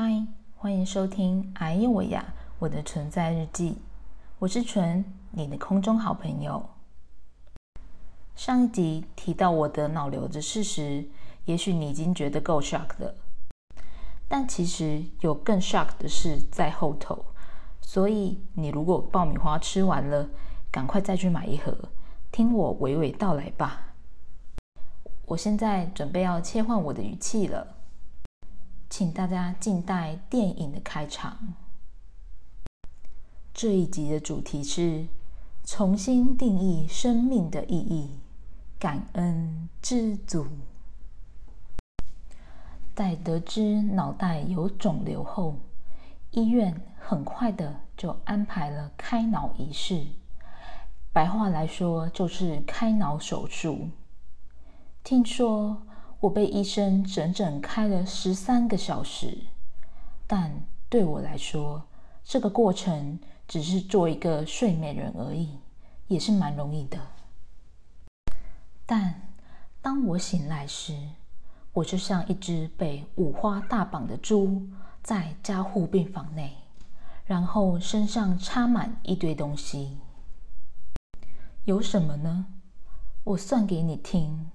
嗨，欢迎收听《哎呦我呀我的存在日记》，我是纯，你的空中好朋友。上一集提到我的脑瘤的事实，也许你已经觉得够 shock 了，但其实有更 shock 的事在后头。所以你如果爆米花吃完了，赶快再去买一盒，听我娓娓道来吧。我现在准备要切换我的语气了。请大家静待电影的开场。这一集的主题是重新定义生命的意义，感恩知足。在得知脑袋有肿瘤后，医院很快的就安排了开脑仪式，白话来说就是开脑手术。听说。我被医生整整开了十三个小时，但对我来说，这个过程只是做一个睡美人而已，也是蛮容易的。但当我醒来时，我就像一只被五花大绑的猪，在加护病房内，然后身上插满一堆东西。有什么呢？我算给你听。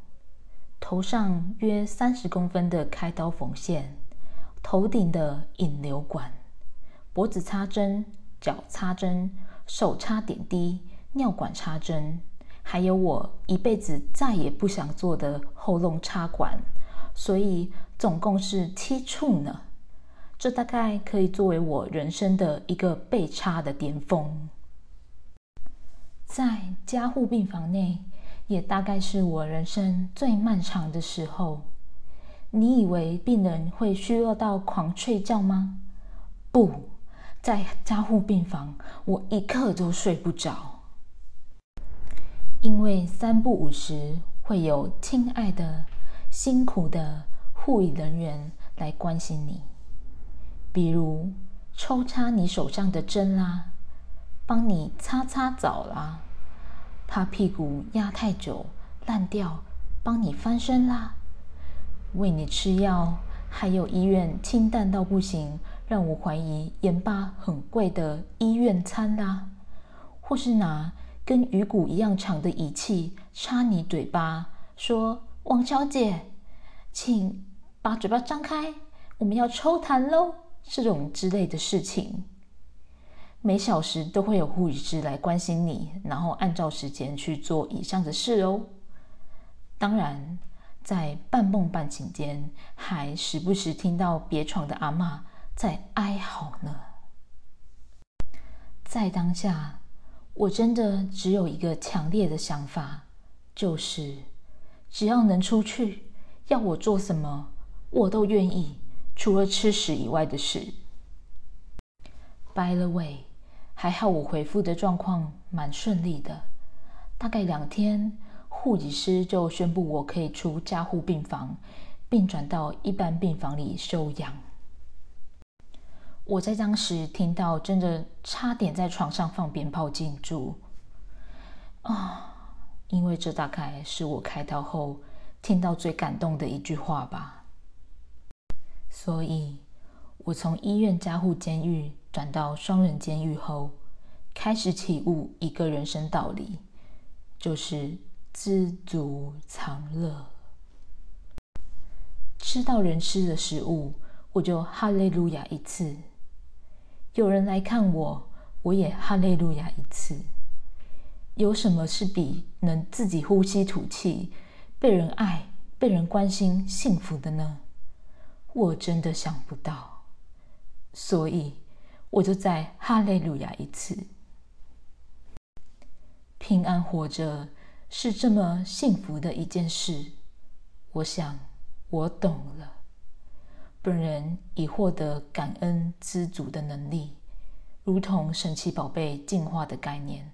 头上约三十公分的开刀缝线，头顶的引流管，脖子插针，脚插针，手插点滴，尿管插针，还有我一辈子再也不想做的喉咙插管，所以总共是七处呢。这大概可以作为我人生的一个被插的巅峰。在加护病房内。也大概是我人生最漫长的时候。你以为病人会虚弱到狂睡觉吗？不在加护病房，我一刻都睡不着，因为三不五时会有亲爱的、辛苦的护理人员来关心你，比如抽插你手上的针啦，帮你擦擦澡啦。怕屁股压太久烂掉，帮你翻身啦；喂你吃药，还有医院清淡到不行，让我怀疑盐巴很贵的医院餐啦；或是拿跟鱼骨一样长的仪器插你嘴巴，说：“王小姐，请把嘴巴张开，我们要抽痰喽。”这种之类的事情。每小时都会有护理师来关心你，然后按照时间去做以上的事哦。当然，在半梦半醒间，还时不时听到别床的阿妈在哀嚎呢。在当下，我真的只有一个强烈的想法，就是只要能出去，要我做什么，我都愿意，除了吃屎以外的事。By the way。还好我回复的状况蛮顺利的，大概两天，护理师就宣布我可以出加护病房，并转到一般病房里休养。我在当时听到，真的差点在床上放鞭炮庆祝啊！因为这大概是我开刀后听到最感动的一句话吧。所以，我从医院加护监狱。转到双人监狱后，开始体悟一个人生道理，就是知足常乐。吃到人吃的食物，我就哈利路亚一次；有人来看我，我也哈利路亚一次。有什么是比能自己呼吸吐气、被人爱、被人关心幸福的呢？我真的想不到。所以。我就再哈利路亚一次，平安活着是这么幸福的一件事。我想我懂了，本人已获得感恩知足的能力，如同神奇宝贝进化的概念。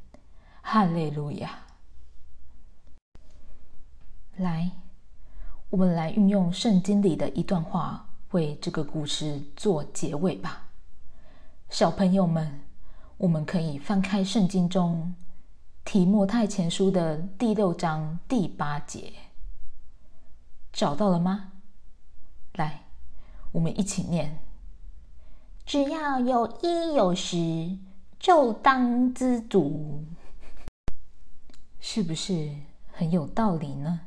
哈利路亚！来，我们来运用圣经里的一段话，为这个故事做结尾吧。小朋友们，我们可以翻开圣经中提摩太前书的第六章第八节，找到了吗？来，我们一起念：只要有衣有食，就当知足。是不是很有道理呢？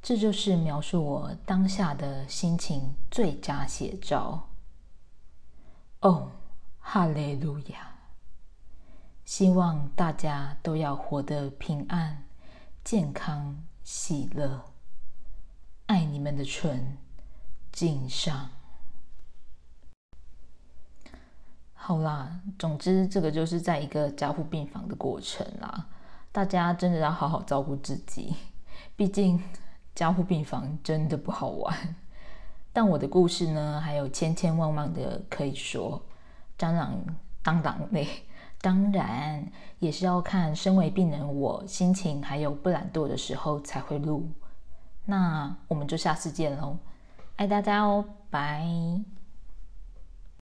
这就是描述我当下的心情最佳写照。哦，哈利路亚！希望大家都要活得平安、健康、喜乐。爱你们的唇，敬上。好啦，总之这个就是在一个加护病房的过程啦。大家真的要好好照顾自己，毕竟加护病房真的不好玩。但我的故事呢，还有千千万万的可以说，当然当然嘞，当然也是要看身为病人我心情还有不懒惰的时候才会录。那我们就下次见喽，爱大家哦，拜。